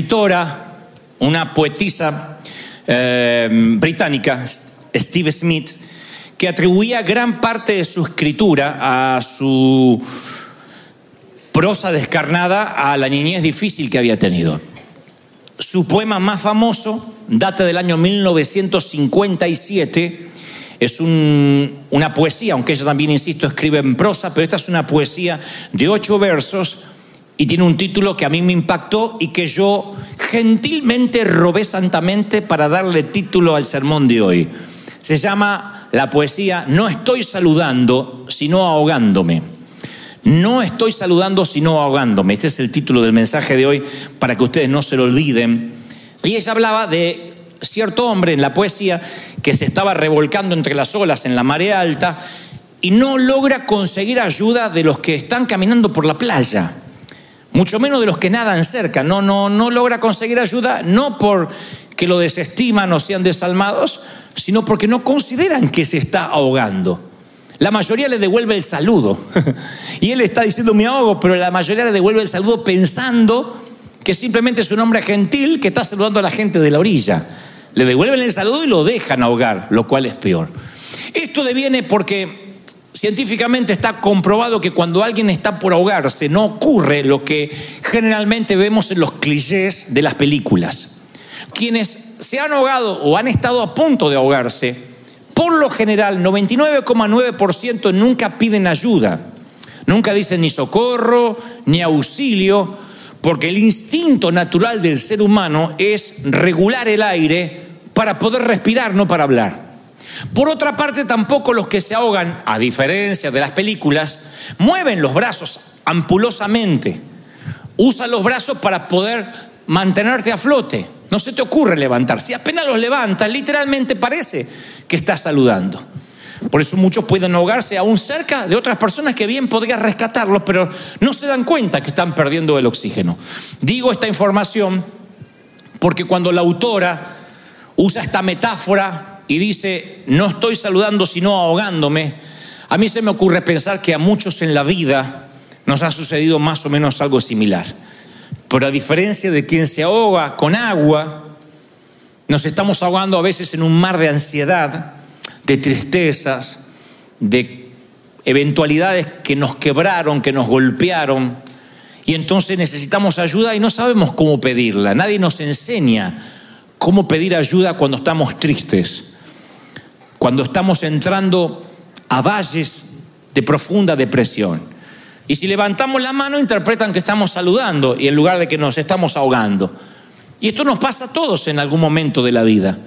escritora, una poetisa eh, británica, Steve Smith, que atribuía gran parte de su escritura a su prosa descarnada a la niñez difícil que había tenido. Su poema más famoso data del año 1957. Es un- una poesía, aunque ella también, insisto, escribe en prosa, pero esta es una poesía de ocho versos y tiene un título que a mí me impactó y que yo gentilmente robé santamente para darle título al sermón de hoy. Se llama la poesía No estoy saludando, sino ahogándome. No estoy saludando sino ahogándome. Este es el título del mensaje de hoy para que ustedes no se lo olviden. Y ella hablaba de cierto hombre en la poesía que se estaba revolcando entre las olas en la marea alta y no logra conseguir ayuda de los que están caminando por la playa. Mucho menos de los que nadan cerca. No, no, no logra conseguir ayuda, no porque lo desestiman o sean desalmados, sino porque no consideran que se está ahogando. La mayoría le devuelve el saludo. Y él está diciendo me ahogo, pero la mayoría le devuelve el saludo pensando que simplemente es un hombre gentil que está saludando a la gente de la orilla. Le devuelven el saludo y lo dejan ahogar, lo cual es peor. Esto deviene porque científicamente está comprobado que cuando alguien está por ahogarse no ocurre lo que generalmente vemos en los clichés de las películas. Quienes se han ahogado o han estado a punto de ahogarse, por lo general 99,9% nunca piden ayuda. Nunca dicen ni socorro, ni auxilio, porque el instinto natural del ser humano es regular el aire para poder respirar, no para hablar. Por otra parte, tampoco los que se ahogan, a diferencia de las películas, mueven los brazos ampulosamente. Usan los brazos para poder mantenerte a flote. No se te ocurre levantar. Si apenas los levantas, literalmente parece que estás saludando. Por eso muchos pueden ahogarse aún cerca de otras personas que bien podrían rescatarlos, pero no se dan cuenta que están perdiendo el oxígeno. Digo esta información porque cuando la autora usa esta metáfora y dice, no estoy saludando sino ahogándome, a mí se me ocurre pensar que a muchos en la vida nos ha sucedido más o menos algo similar. Pero a diferencia de quien se ahoga con agua, nos estamos ahogando a veces en un mar de ansiedad, de tristezas, de eventualidades que nos quebraron, que nos golpearon, y entonces necesitamos ayuda y no sabemos cómo pedirla. Nadie nos enseña cómo pedir ayuda cuando estamos tristes, cuando estamos entrando a valles de profunda depresión. Y si levantamos la mano, interpretan que estamos saludando y en lugar de que nos estamos ahogando. Y esto nos pasa a todos en algún momento de la vida.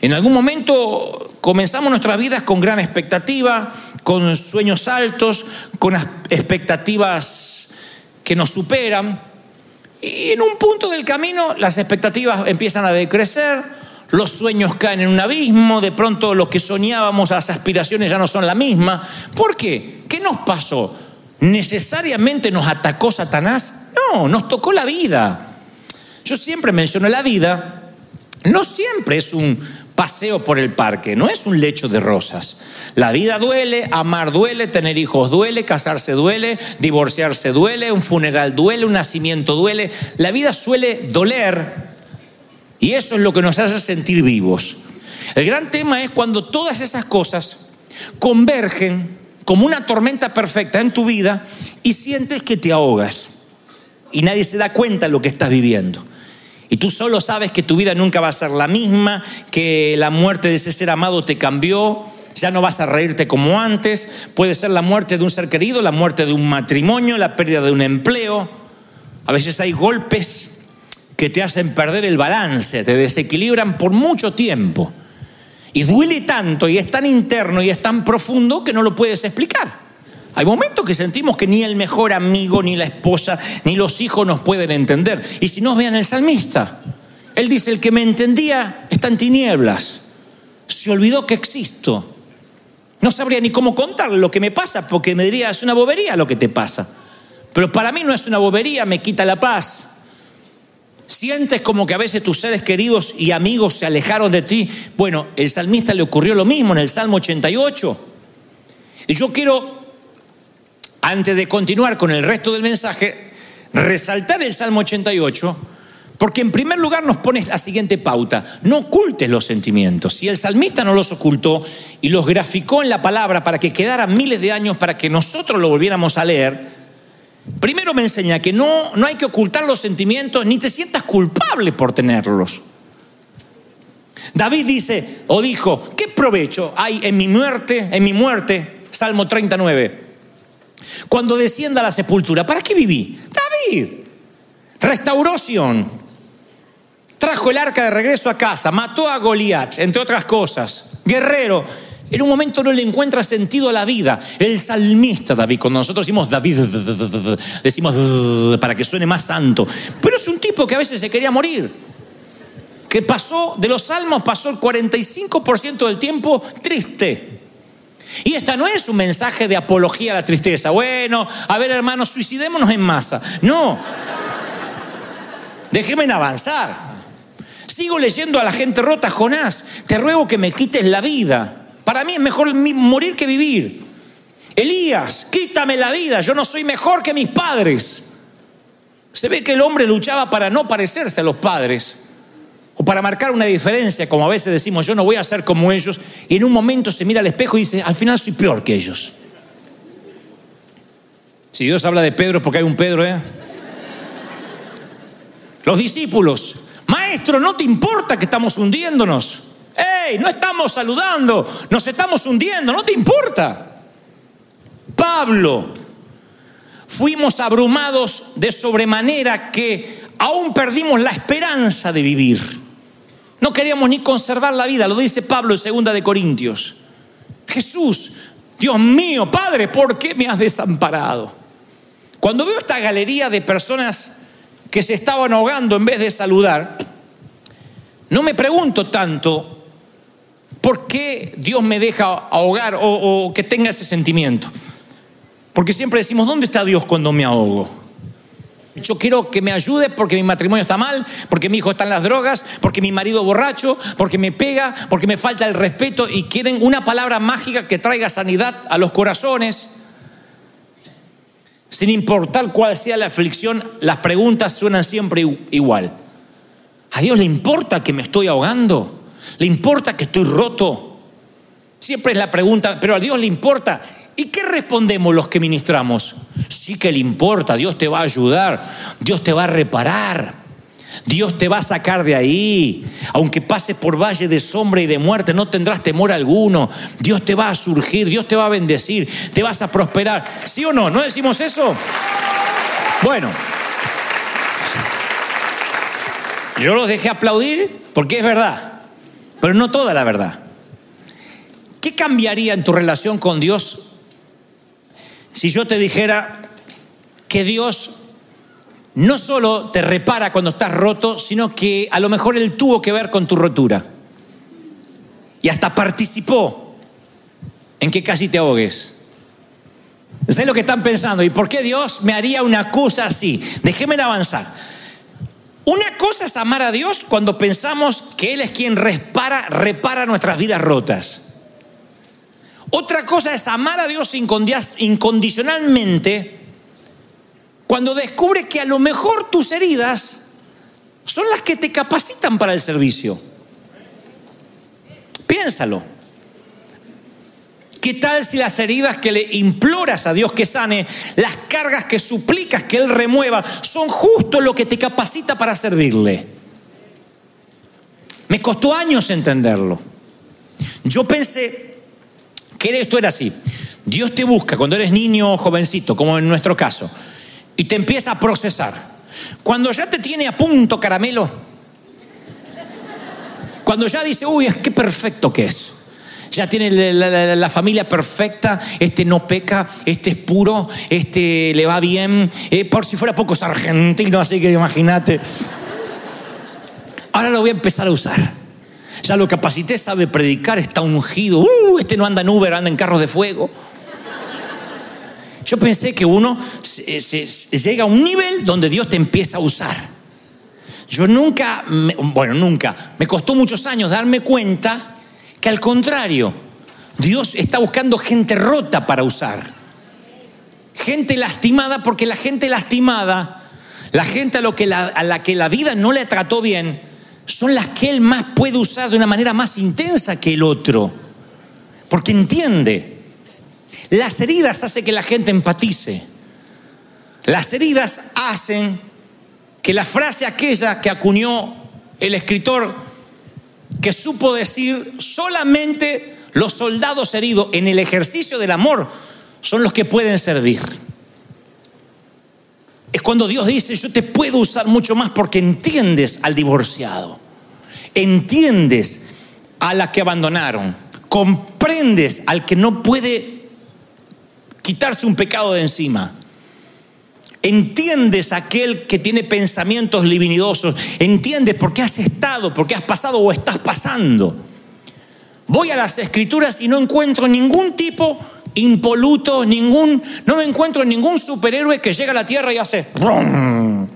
En algún momento comenzamos nuestras vidas con gran expectativa, con sueños altos, con expectativas que nos superan. Y en un punto del camino las expectativas empiezan a decrecer, los sueños caen en un abismo, de pronto lo que soñábamos, las aspiraciones ya no son la misma. ¿Por qué? ¿Qué nos pasó? ¿Necesariamente nos atacó Satanás? No, nos tocó la vida. Yo siempre menciono la vida, no siempre es un paseo por el parque, no es un lecho de rosas. La vida duele, amar duele, tener hijos duele, casarse duele, divorciarse duele, un funeral duele, un nacimiento duele. La vida suele doler y eso es lo que nos hace sentir vivos. El gran tema es cuando todas esas cosas convergen como una tormenta perfecta en tu vida y sientes que te ahogas y nadie se da cuenta de lo que estás viviendo. Y tú solo sabes que tu vida nunca va a ser la misma, que la muerte de ese ser amado te cambió, ya no vas a reírte como antes, puede ser la muerte de un ser querido, la muerte de un matrimonio, la pérdida de un empleo. A veces hay golpes que te hacen perder el balance, te desequilibran por mucho tiempo. Y duele tanto y es tan interno y es tan profundo que no lo puedes explicar. Hay momentos que sentimos que ni el mejor amigo, ni la esposa, ni los hijos nos pueden entender. Y si no, vean el salmista. Él dice, el que me entendía está en tinieblas. Se olvidó que existo. No sabría ni cómo contarle lo que me pasa, porque me diría, es una bobería lo que te pasa. Pero para mí no es una bobería, me quita la paz. Sientes como que a veces tus seres queridos y amigos se alejaron de ti. Bueno, el salmista le ocurrió lo mismo en el Salmo 88. Y yo quiero antes de continuar con el resto del mensaje, resaltar el Salmo 88, porque en primer lugar nos pone la siguiente pauta, no ocultes los sentimientos. Si el salmista no los ocultó y los graficó en la palabra para que quedaran miles de años para que nosotros lo volviéramos a leer, primero me enseña que no, no hay que ocultar los sentimientos ni te sientas culpable por tenerlos. David dice o dijo, ¿qué provecho hay en mi muerte, en mi muerte? Salmo 39. Cuando descienda a la sepultura, ¿para qué viví? David. Restauración. Trajo el arca de regreso a casa, mató a Goliat, entre otras cosas. Guerrero. En un momento no le encuentra sentido a la vida. El salmista David, cuando nosotros decimos David, decimos para que suene más santo. Pero es un tipo que a veces se quería morir. Que pasó, de los salmos pasó el 45% del tiempo triste. Y esta no es un mensaje de apología a la tristeza. Bueno, a ver hermanos, suicidémonos en masa. No. Déjenme avanzar. Sigo leyendo a la gente rota, Jonás, te ruego que me quites la vida. Para mí es mejor morir que vivir. Elías, quítame la vida, yo no soy mejor que mis padres. Se ve que el hombre luchaba para no parecerse a los padres o para marcar una diferencia, como a veces decimos, yo no voy a ser como ellos, y en un momento se mira al espejo y dice, al final soy peor que ellos. Si Dios habla de Pedro, porque hay un Pedro, ¿eh? Los discípulos, maestro, ¿no te importa que estamos hundiéndonos? ¡Ey! No estamos saludando, nos estamos hundiendo, ¿no te importa? Pablo, fuimos abrumados de sobremanera que aún perdimos la esperanza de vivir. No queríamos ni conservar la vida, lo dice Pablo en segunda de Corintios. Jesús, Dios mío, Padre, ¿por qué me has desamparado? Cuando veo esta galería de personas que se estaban ahogando en vez de saludar, no me pregunto tanto por qué Dios me deja ahogar o, que tenga ese sentimiento. Porque siempre decimos, ¿dónde está Dios cuando me ahogo? Yo quiero que me ayude porque mi matrimonio está mal, porque mi hijo está en las drogas, porque mi marido borracho, porque me pega, porque me falta el respeto y quieren una palabra mágica que traiga sanidad a los corazones. Sin importar cuál sea la aflicción, las preguntas suenan siempre igual. ¿A Dios le importa que me estoy ahogando? ¿Le importa que estoy roto? Siempre es la pregunta, pero a Dios le importa. ¿Y qué respondemos los que ministramos? Sí que le importa, Dios te va a ayudar, Dios te va a reparar, Dios te va a sacar de ahí. Aunque pases por valle de sombra y de muerte, no tendrás temor alguno. Dios te va a surgir, Dios te va a bendecir, te vas a prosperar. ¿Sí o no? ¿No decimos eso? Bueno, yo los dejé aplaudir porque es verdad, pero no toda la verdad. ¿Qué cambiaría en tu relación con Dios si yo te dijera que Dios no solo te repara cuando estás roto, sino que a lo mejor Él tuvo que ver con tu rotura. Y hasta participó en que casi te ahogues. ¿Sabes lo que están pensando? ¿Y por qué Dios me haría una cosa así? Déjenme avanzar. Una cosa es amar a Dios cuando pensamos que Él es quien repara, nuestras vidas rotas. Otra cosa es amar a Dios incondicionalmente cuando descubres que a lo mejor tus heridas son las que te capacitan para el servicio. piénsalo. ¿Qué tal si las heridas que le imploras a Dios que sane, las cargas que suplicas que Él remueva, son justo lo que te capacita para servirle? Me costó años entenderlo. Yo pensé que esto era así. Dios te busca cuando eres niño o jovencito, como en nuestro caso, y te empieza a procesar. Cuando ya te tiene a punto caramelo, cuando ya dice, uy, qué perfecto que es. Ya tiene la, familia perfecta, este no peca, este es puro, este le va bien. Eh, por si fuera poco es argentino, así que imagínate. Ahora lo voy a empezar a usar. Ya lo capacité, sabe predicar, está ungido. Uh, este no anda en Uber, anda en carros de fuego. Yo pensé que uno llega a un nivel donde Dios te empieza a usar. Yo nunca, bueno, nunca, me costó muchos años darme cuenta que al contrario, Dios está buscando gente rota para usar. Gente lastimada, porque la gente lastimada, la gente a, la, la que la vida no le trató bien, son las que Él más puede usar de una manera más intensa que el otro. Porque entiende. Las heridas hacen que la gente empatice. Las heridas hacen que la frase aquella que acuñó el escritor, que supo decir solamente los soldados heridos en el ejercicio del amor son los que pueden servir. Es cuando Dios dice, yo te puedo usar mucho más porque entiendes al divorciado, entiendes a la que abandonaron, comprendes al que no puede quitarse un pecado de encima. Entiendes aquel que tiene pensamientos livinidosos, entiendes por qué has estado, por qué has pasado o estás pasando. Voy a las escrituras y no encuentro ningún tipo impoluto, ningún, no me encuentro ningún superhéroe que llega a la tierra y hace ¡brum!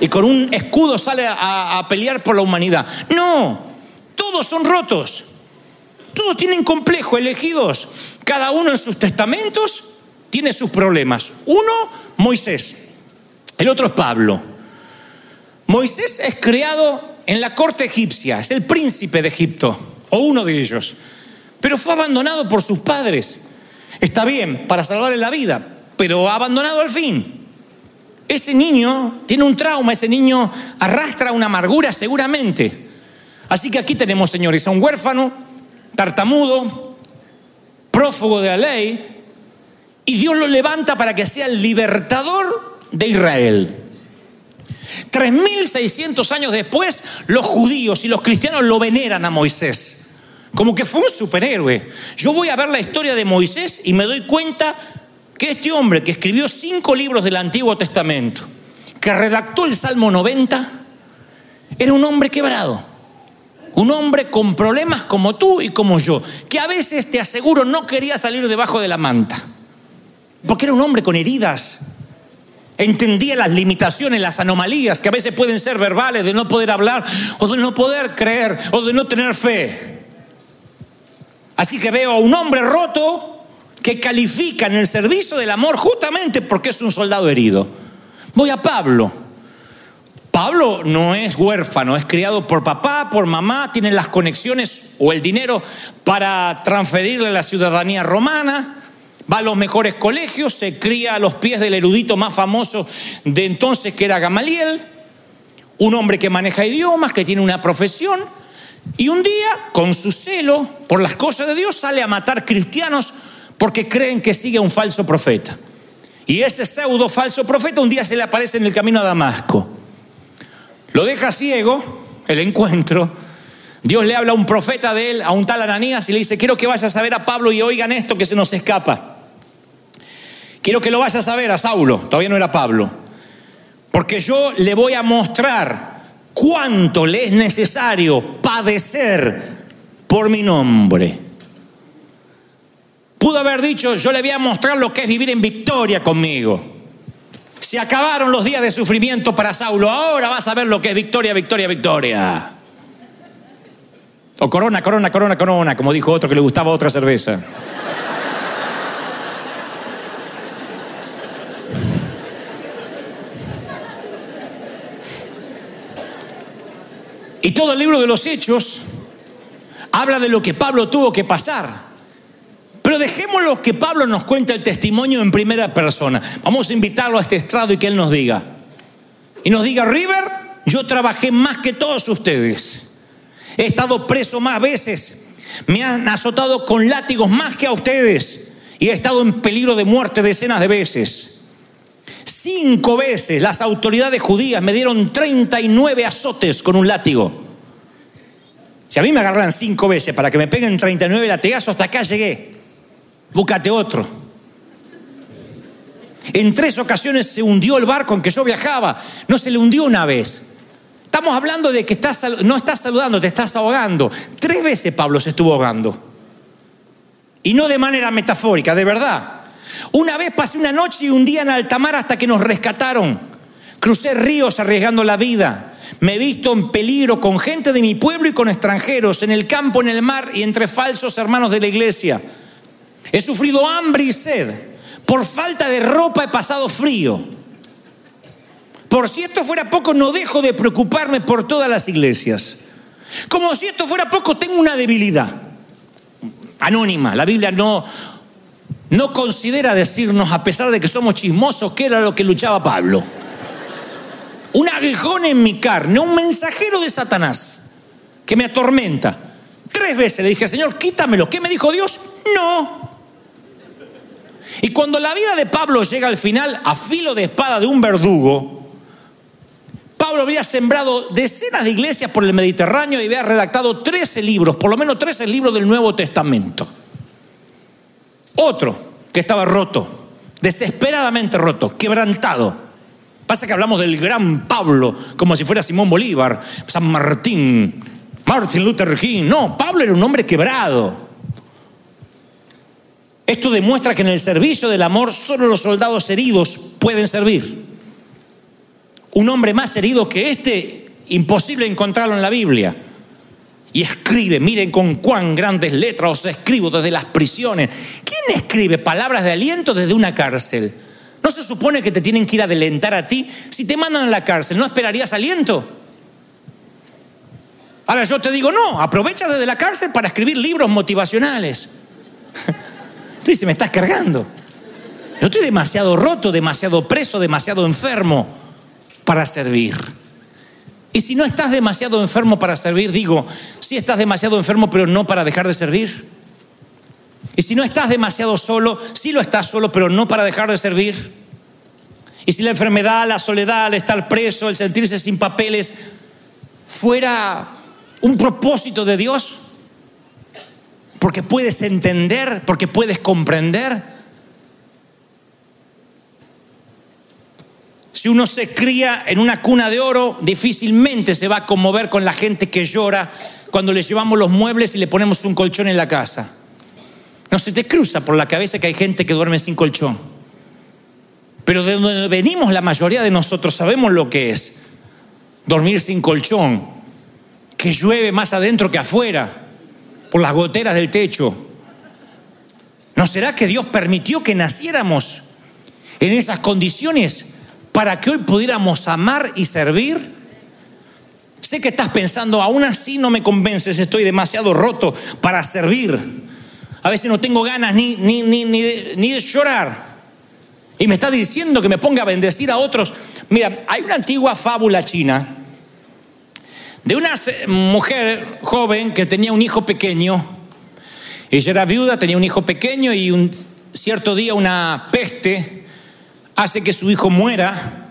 y con un escudo sale a, a pelear por la humanidad. No, todos son rotos, todos tienen complejo, elegidos, cada uno en sus testamentos tiene sus problemas. Uno, Moisés, el otro es Pablo. Moisés es creado en la corte egipcia, es el príncipe de Egipto, o uno de ellos, pero fue abandonado por sus padres. Está bien, para salvarle la vida, pero abandonado al fin. Ese niño tiene un trauma, ese niño arrastra una amargura seguramente. Así que aquí tenemos, señores, a un huérfano, tartamudo, prófugo de la ley, y Dios lo levanta para que sea el libertador de Israel. 3.600 años después, los judíos y los cristianos lo veneran a Moisés, como que fue un superhéroe. Yo voy a ver la historia de Moisés y me doy cuenta que este hombre que escribió cinco libros del Antiguo Testamento, que redactó el Salmo 90, era un hombre quebrado. Un hombre con problemas como tú y como yo, que a veces te aseguro no quería salir debajo de la manta, porque era un hombre con heridas, entendía las limitaciones, las anomalías que a veces pueden ser verbales, de no poder hablar o de no poder creer o de no tener fe. Así que veo a un hombre roto que califica en el servicio del amor justamente porque es un soldado herido. Voy a Pablo. Pablo no es huérfano, es criado por papá, por mamá, tiene las conexiones o el dinero para transferirle la ciudadanía romana, va a los mejores colegios, se cría a los pies del erudito más famoso de entonces que era Gamaliel, un hombre que maneja idiomas, que tiene una profesión, y un día, con su celo por las cosas de Dios, sale a matar cristianos porque creen que sigue a un falso profeta. Y ese pseudo falso profeta un día se le aparece en el camino a Damasco. Lo deja ciego, el encuentro. Dios le habla a un profeta de él, a un tal Ananías, y le dice, quiero que vayas a ver a Pablo y oigan esto que se nos escapa. Quiero que lo vayas a ver a Saulo, todavía no era Pablo, porque yo le voy a mostrar cuánto le es necesario padecer por mi nombre. Pudo haber dicho, yo le voy a mostrar lo que es vivir en victoria conmigo. Se acabaron los días de sufrimiento para Saulo. Ahora vas a ver lo que es victoria, victoria, victoria. O corona, corona, corona, corona, como dijo otro que le gustaba otra cerveza. Y todo el libro de los hechos habla de lo que Pablo tuvo que pasar. Pero dejémoslo que Pablo nos cuente el testimonio en primera persona. Vamos a invitarlo a este estrado y que él nos diga. Y nos diga, River, yo trabajé más que todos ustedes. He estado preso más veces. Me han azotado con látigos más que a ustedes. Y he estado en peligro de muerte decenas de veces. Cinco veces las autoridades judías me dieron 39 azotes con un látigo. Si a mí me agarran cinco veces para que me peguen 39 latigazos, hasta acá llegué. Búscate otro. En tres ocasiones se hundió el barco en que yo viajaba. No se le hundió una vez. Estamos hablando de que estás, no estás saludando, te estás ahogando. Tres veces Pablo se estuvo ahogando. Y no de manera metafórica, de verdad. Una vez pasé una noche y un día en alta mar hasta que nos rescataron. Crucé ríos arriesgando la vida. Me he visto en peligro con gente de mi pueblo y con extranjeros, en el campo, en el mar y entre falsos hermanos de la iglesia. He sufrido hambre y sed. Por falta de ropa he pasado frío. Por si esto fuera poco, no dejo de preocuparme por todas las iglesias. Como si esto fuera poco, tengo una debilidad. Anónima. La Biblia no, no considera decirnos, a pesar de que somos chismosos, qué era lo que luchaba Pablo. Un aguijón en mi carne, un mensajero de Satanás que me atormenta. Tres veces le dije, Señor, quítamelo. ¿Qué me dijo Dios? No. Y cuando la vida de Pablo llega al final a filo de espada de un verdugo, Pablo había sembrado decenas de iglesias por el Mediterráneo y había redactado 13 libros, por lo menos 13 libros del Nuevo Testamento. Otro que estaba roto, desesperadamente roto, quebrantado. Pasa que hablamos del gran Pablo como si fuera Simón Bolívar, San Martín, Martin Luther King. No, Pablo era un hombre quebrado. Esto demuestra que en el servicio del amor solo los soldados heridos pueden servir. Un hombre más herido que este, imposible encontrarlo en la Biblia. Y escribe, miren con cuán grandes letras os escribo desde las prisiones. ¿Quién escribe palabras de aliento desde una cárcel? ¿No se supone que te tienen que ir a adelantar a ti? Si te mandan a la cárcel, ¿no esperarías aliento? Ahora yo te digo, no, aprovecha desde la cárcel para escribir libros motivacionales. Tú dices, me estás cargando. Yo estoy demasiado roto, demasiado preso, demasiado enfermo para servir. Y si no estás demasiado enfermo para servir, digo, si estás demasiado enfermo, pero no para dejar de servir. Y si no estás demasiado solo, sí lo estás solo, pero no para dejar de servir. Y si la enfermedad, la soledad, el estar preso, el sentirse sin papeles, fuera un propósito de Dios, porque puedes entender, porque puedes comprender. Si uno se cría en una cuna de oro, difícilmente se va a conmover con la gente que llora cuando le llevamos los muebles y le ponemos un colchón en la casa. No se te cruza por la cabeza que hay gente que duerme sin colchón. Pero de donde venimos la mayoría de nosotros sabemos lo que es dormir sin colchón, que llueve más adentro que afuera, por las goteras del techo. ¿No será que Dios permitió que naciéramos en esas condiciones para que hoy pudiéramos amar y servir? Sé que estás pensando, aún así no me convences, estoy demasiado roto para servir. A veces no tengo ganas ni, ni, ni, ni, de, ni de llorar. Y me está diciendo que me ponga a bendecir a otros. Mira, hay una antigua fábula china de una mujer joven que tenía un hijo pequeño. Ella era viuda, tenía un hijo pequeño y un cierto día una peste hace que su hijo muera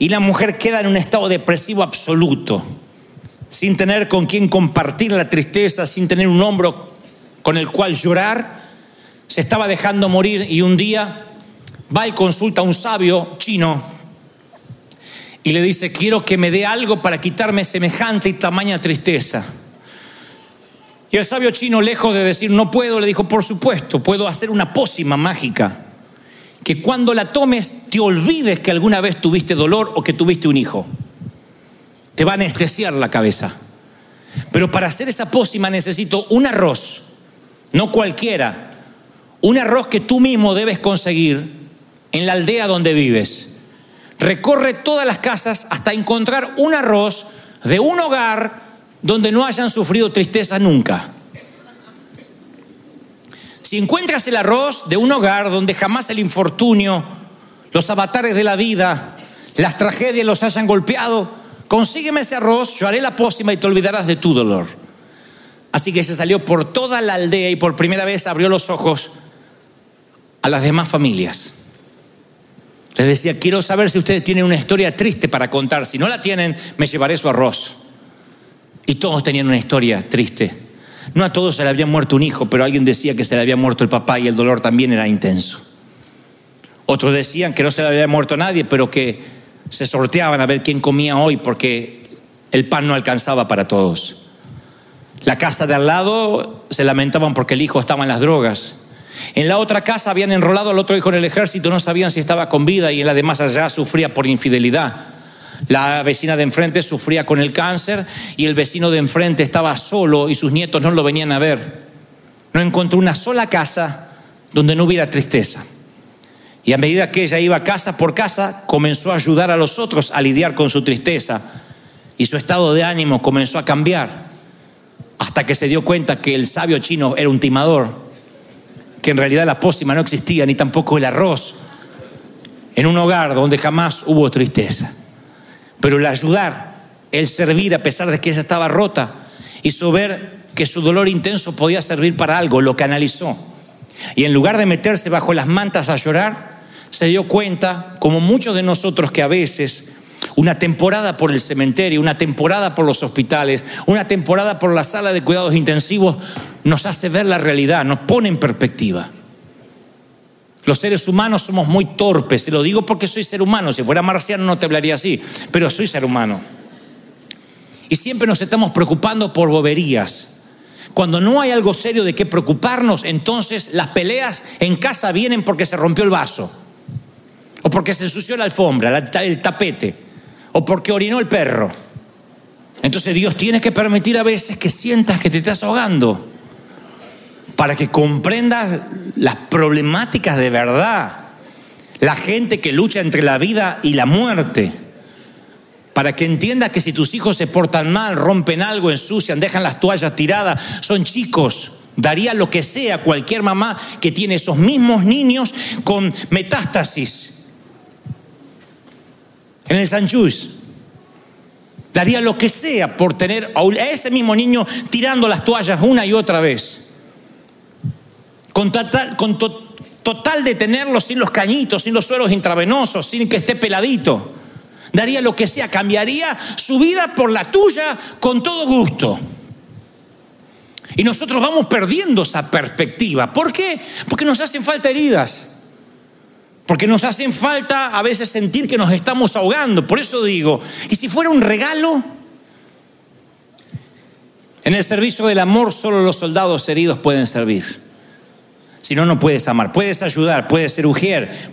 y la mujer queda en un estado depresivo absoluto, sin tener con quien compartir la tristeza, sin tener un hombro con el cual llorar, se estaba dejando morir y un día va y consulta a un sabio chino y le dice, quiero que me dé algo para quitarme semejante y tamaña tristeza. Y el sabio chino, lejos de decir, no puedo, le dijo, por supuesto, puedo hacer una pócima mágica, que cuando la tomes te olvides que alguna vez tuviste dolor o que tuviste un hijo. Te va a anestesiar la cabeza. Pero para hacer esa pócima necesito un arroz, no cualquiera, un arroz que tú mismo debes conseguir en la aldea donde vives. Recorre todas las casas hasta encontrar un arroz de un hogar donde no hayan sufrido tristeza nunca. Si encuentras el arroz de un hogar donde jamás el infortunio, los avatares de la vida, las tragedias los hayan golpeado, consígueme ese arroz, yo haré la pócima y te olvidarás de tu dolor. Así que se salió por toda la aldea y por primera vez abrió los ojos a las demás familias. Les decía, quiero saber si ustedes tienen una historia triste para contar. Si no la tienen, me llevaré su arroz. Y todos tenían una historia triste. No a todos se le había muerto un hijo, pero alguien decía que se le había muerto el papá y el dolor también era intenso. Otros decían que no se le había muerto nadie, pero que se sorteaban a ver quién comía hoy porque el pan no alcanzaba para todos. La casa de al lado se lamentaban porque el hijo estaba en las drogas. En la otra casa habían enrolado al otro hijo en el ejército, no sabían si estaba con vida y en la de más allá sufría por infidelidad. La vecina de enfrente sufría con el cáncer y el vecino de enfrente estaba solo y sus nietos no lo venían a ver. No encontró una sola casa donde no hubiera tristeza. Y a medida que ella iba casa por casa, comenzó a ayudar a los otros a lidiar con su tristeza. Y su estado de ánimo comenzó a cambiar. Hasta que se dio cuenta que el sabio chino era un timador que en realidad la pócima no existía, ni tampoco el arroz, en un hogar donde jamás hubo tristeza. Pero el ayudar, el servir a pesar de que ella estaba rota, hizo ver que su dolor intenso podía servir para algo, lo canalizó. Y en lugar de meterse bajo las mantas a llorar, se dio cuenta, como muchos de nosotros que a veces una temporada por el cementerio, una temporada por los hospitales, una temporada por la sala de cuidados intensivos, nos hace ver la realidad, nos pone en perspectiva. Los seres humanos somos muy torpes, se lo digo porque soy ser humano, si fuera marciano no te hablaría así, pero soy ser humano. Y siempre nos estamos preocupando por boberías. Cuando no hay algo serio de qué preocuparnos, entonces las peleas en casa vienen porque se rompió el vaso, o porque se ensució la alfombra, el tapete o porque orinó el perro. Entonces Dios tiene que permitir a veces que sientas que te estás ahogando para que comprendas las problemáticas de verdad. La gente que lucha entre la vida y la muerte. Para que entiendas que si tus hijos se portan mal, rompen algo, ensucian, dejan las toallas tiradas, son chicos. Daría lo que sea cualquier mamá que tiene esos mismos niños con metástasis en el San Daría lo que sea por tener a ese mismo niño tirando las toallas una y otra vez. Con total, con de tenerlo sin los cañitos, sin los suelos intravenosos, sin que esté peladito. Daría lo que sea, cambiaría su vida por la tuya con todo gusto. Y nosotros vamos perdiendo esa perspectiva. ¿Por qué? Porque nos hacen falta heridas. Porque nos hacen falta a veces sentir que nos estamos ahogando. Por eso digo, ¿y si fuera un regalo? En el servicio del amor solo los soldados heridos pueden servir. Si no, no puedes amar. Puedes ayudar, puedes ser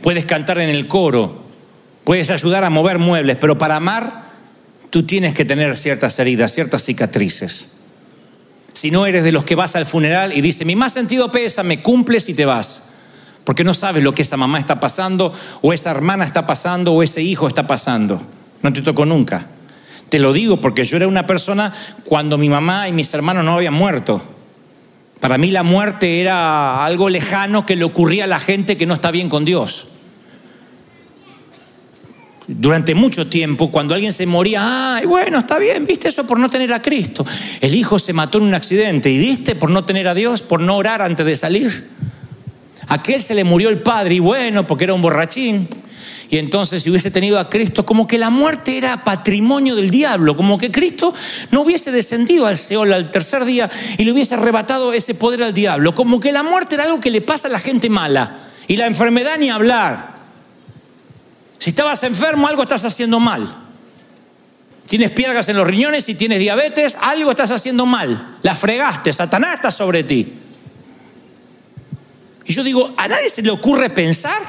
puedes cantar en el coro, puedes ayudar a mover muebles, pero para amar tú tienes que tener ciertas heridas, ciertas cicatrices. Si no eres de los que vas al funeral y dice, mi más sentido me cumples y te vas porque no sabes lo que esa mamá está pasando, o esa hermana está pasando, o ese hijo está pasando. No te tocó nunca. Te lo digo porque yo era una persona cuando mi mamá y mis hermanos no habían muerto. Para mí la muerte era algo lejano que le ocurría a la gente que no está bien con Dios. Durante mucho tiempo, cuando alguien se moría, ay, bueno, está bien, viste eso por no tener a Cristo. El hijo se mató en un accidente, y viste por no tener a Dios, por no orar antes de salir. Aquel se le murió el padre y bueno, porque era un borrachín. Y entonces si hubiese tenido a Cristo, como que la muerte era patrimonio del diablo, como que Cristo no hubiese descendido al Seol al tercer día y le hubiese arrebatado ese poder al diablo, como que la muerte era algo que le pasa a la gente mala y la enfermedad ni hablar. Si estabas enfermo, algo estás haciendo mal. Tienes piedras en los riñones y tienes diabetes, algo estás haciendo mal. La fregaste, Satanás está sobre ti. Y yo digo, ¿a nadie se le ocurre pensar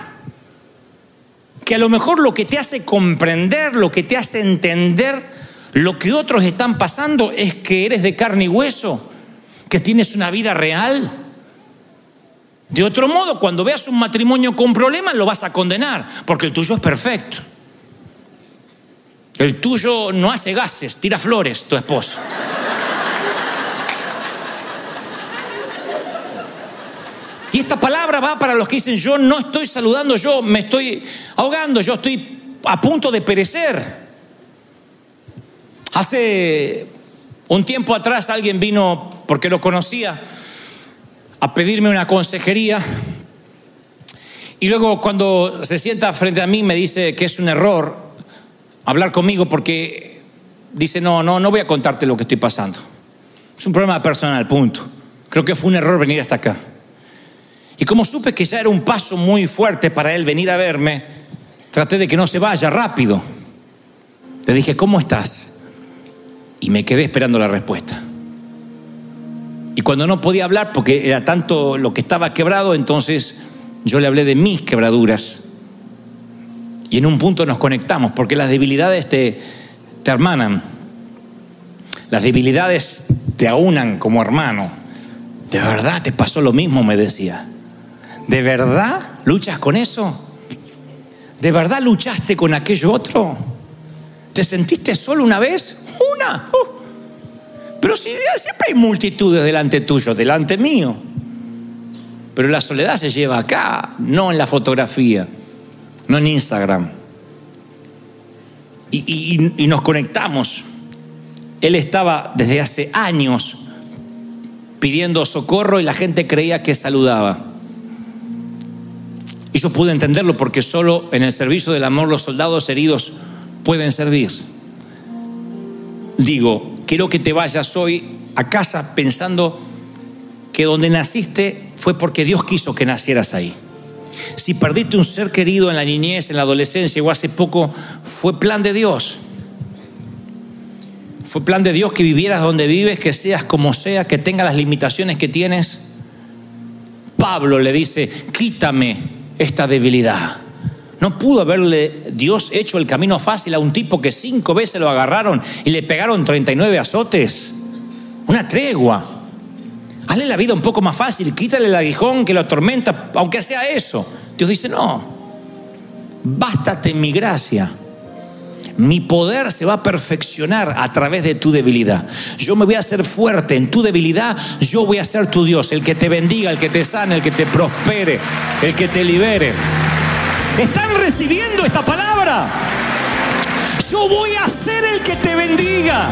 que a lo mejor lo que te hace comprender, lo que te hace entender lo que otros están pasando es que eres de carne y hueso, que tienes una vida real? De otro modo, cuando veas un matrimonio con problemas, lo vas a condenar, porque el tuyo es perfecto. El tuyo no hace gases, tira flores, tu esposo. Y esta palabra va para los que dicen, yo no estoy saludando, yo me estoy ahogando, yo estoy a punto de perecer. Hace un tiempo atrás alguien vino, porque lo conocía, a pedirme una consejería. Y luego cuando se sienta frente a mí me dice que es un error hablar conmigo porque dice, no, no, no voy a contarte lo que estoy pasando. Es un problema personal, punto. Creo que fue un error venir hasta acá. Y como supe que ya era un paso muy fuerte para él venir a verme, traté de que no se vaya rápido. Le dije, ¿cómo estás? Y me quedé esperando la respuesta. Y cuando no podía hablar, porque era tanto lo que estaba quebrado, entonces yo le hablé de mis quebraduras. Y en un punto nos conectamos, porque las debilidades te, te hermanan. Las debilidades te aunan como hermano. ¿De verdad te pasó lo mismo? Me decía. ¿De verdad luchas con eso? ¿De verdad luchaste con aquello otro? ¿Te sentiste solo una vez? Una. Uh. Pero si siempre hay multitudes delante tuyo, delante mío. Pero la soledad se lleva acá, no en la fotografía, no en Instagram. Y nos conectamos. Él estaba desde hace años pidiendo socorro y la gente creía que saludaba. Y yo pude entenderlo porque solo en el servicio del amor los soldados heridos pueden servir. Digo, quiero que te vayas hoy a casa pensando que donde naciste fue porque Dios quiso que nacieras ahí. Si perdiste un ser querido en la niñez, en la adolescencia o hace poco, fue plan de Dios. Fue plan de Dios que vivieras donde vives, que seas como sea, que tengas las limitaciones que tienes. Pablo le dice, quítame esta debilidad. No pudo haberle Dios hecho el camino fácil a un tipo que cinco veces lo agarraron y le pegaron 39 azotes. Una tregua. Hazle la vida un poco más fácil, quítale el aguijón que lo atormenta, aunque sea eso. Dios dice, no, bástate mi gracia. Mi poder se va a perfeccionar a través de tu debilidad. Yo me voy a hacer fuerte en tu debilidad, yo voy a ser tu Dios, el que te bendiga, el que te sane, el que te prospere, el que te libere. ¿Están recibiendo esta palabra? Yo voy a ser el que te bendiga.